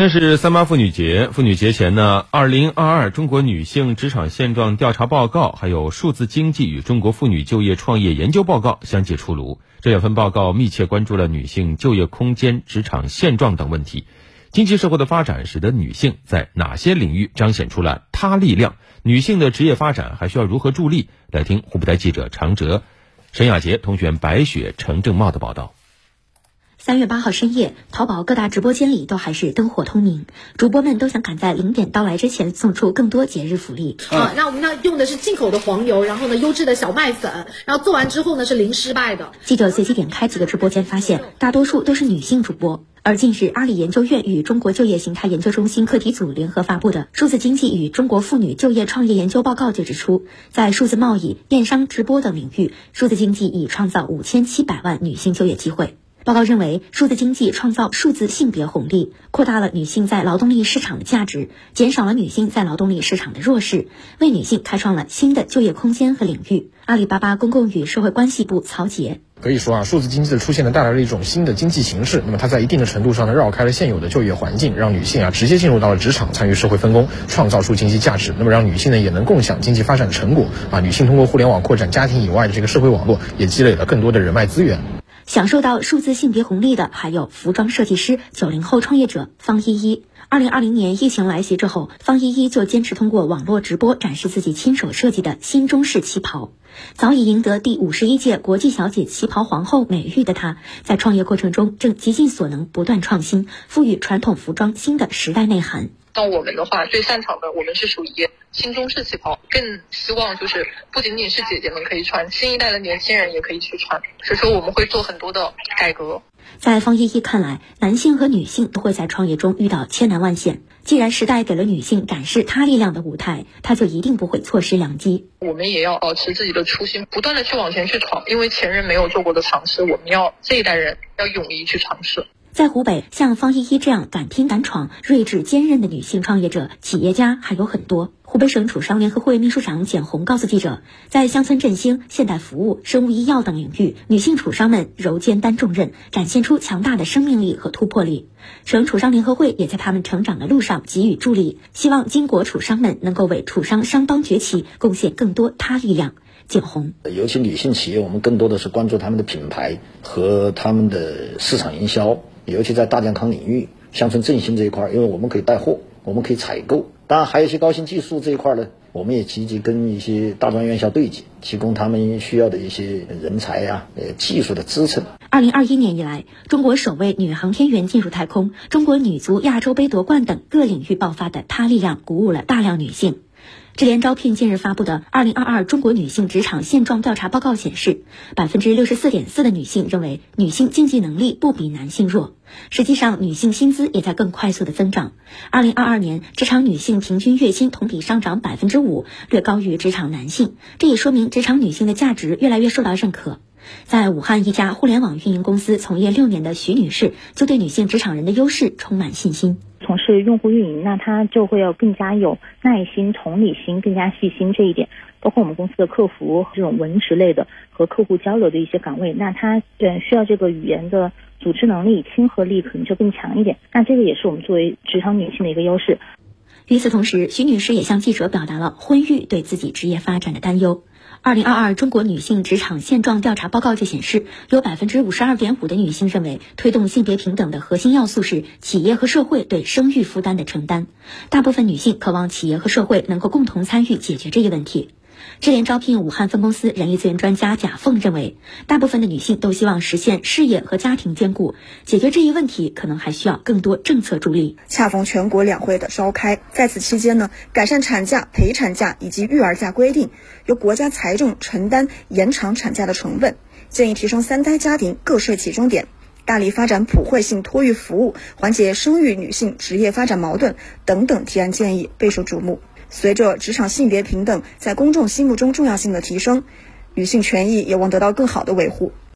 天是三八妇女节，妇女节前呢，二零二二中国女性职场现状调查报告，还有数字经济与中国妇女就业创业研究报告相继出炉。这两份报告密切关注了女性就业空间、职场现状等问题。经济社会的发展使得女性在哪些领域彰显出了她力量？女性的职业发展还需要如何助力？来听湖北台记者常哲、沈雅杰、同学白雪、程正茂的报道。三月八号深夜，淘宝各大直播间里都还是灯火通明，主播们都想赶在零点到来之前送出更多节日福利。啊，那我们呢用的是进口的黄油，然后呢优质的小麦粉，然后做完之后呢是零失败的。记者随机点开几个直播间，发现大多数都是女性主播。而近日，阿里研究院与中国就业形态研究中心课题组联合发布的《数字经济与中国妇女就业创业研究报告》就指出，在数字贸易、电商、直播等领域，数字经济已创造五千七百万女性就业机会。报告认为，数字经济创造数字性别红利，扩大了女性在劳动力市场的价值，减少了女性在劳动力市场的弱势，为女性开创了新的就业空间和领域。阿里巴巴公共与社会关系部曹杰可以说啊，数字经济的出现呢，带来了一种新的经济形式。那么它在一定的程度上呢，绕开了现有的就业环境，让女性啊直接进入到了职场，参与社会分工，创造出经济价值。那么让女性呢也能共享经济发展成果啊。女性通过互联网扩展家庭以外的这个社会网络，也积累了更多的人脉资源。享受到数字性别红利的还有服装设计师、九零后创业者方依依。二零二零年疫情来袭之后，方依依就坚持通过网络直播展示自己亲手设计的新中式旗袍。早已赢得第五十一届国际小姐旗袍皇后美誉的她，在创业过程中正极尽所能不断创新，赋予传统服装新的时代内涵。那我们的话，最擅长的我们是属于新中式旗袍，更希望就是不仅仅是姐姐们可以穿，新一代的年轻人也可以去穿。所以说我们会做很多的改革。在方依依看来，男性和女性都会在创业中遇到千难万险。既然时代给了女性展示她力量的舞台，她就一定不会错失良机。我们也要保持自己的初心，不断的去往前去闯，因为前人没有做过的尝试，我们要这一代人要勇于去尝试。在湖北，像方依依这样敢拼敢闯、睿智坚韧的女性创业者、企业家还有很多。湖北省楚商联合会秘书长简红告诉记者，在乡村振兴、现代服务、生物医药等领域，女性楚商们柔肩担重任，展现出强大的生命力和突破力。省楚商联合会也在他们成长的路上给予助力，希望巾帼楚商们能够为楚商商帮崛起贡献更多他力量。简红，尤其女性企业，我们更多的是关注他们的品牌和他们的市场营销。尤其在大健康领域、乡村振兴这一块，因为我们可以带货，我们可以采购，当然还有一些高新技术这一块呢，我们也积极跟一些大专院校对接，提供他们需要的一些人才呀、呃技术的支撑。二零二一年以来，中国首位女航天员进入太空，中国女足亚洲杯夺冠等各领域爆发的她力量，鼓舞了大量女性。智联招聘近日发布的《二零二二中国女性职场现状调查报告》显示，百分之六十四点四的女性认为女性经济能力不比男性弱。实际上，女性薪资也在更快速的增长。二零二二年，职场女性平均月薪同比上涨百分之五，略高于职场男性。这也说明职场女性的价值越来越受到认可。在武汉一家互联网运营公司从业六年的徐女士，就对女性职场人的优势充满信心。从事用户运营，那他就会要更加有耐心、同理心，更加细心这一点。包括我们公司的客服这种文职类的和客户交流的一些岗位，那他对需要这个语言的组织能力、亲和力可能就更强一点。那这个也是我们作为职场女性的一个优势。与此同时，徐女士也向记者表达了婚育对自己职业发展的担忧。二零二二中国女性职场现状调查报告就显示，有百分之五十二点五的女性认为，推动性别平等的核心要素是企业和社会对生育负担的承担。大部分女性渴望企业和社会能够共同参与解决这一问题。智联招聘武汉分公司人力资源专家贾凤认为，大部分的女性都希望实现事业和家庭兼顾，解决这一问题可能还需要更多政策助力。恰逢全国两会的召开，在此期间呢，改善产假、陪产假以及育儿假规定，由国家财政承担延长产假的成本，建议提升三胎家庭个税起征点，大力发展普惠性托育服务，缓解生育女性职业发展矛盾等等提案建议备受瞩目。随着职场性别平等在公众心目中重要性的提升，女性权益有望得到更好的维护。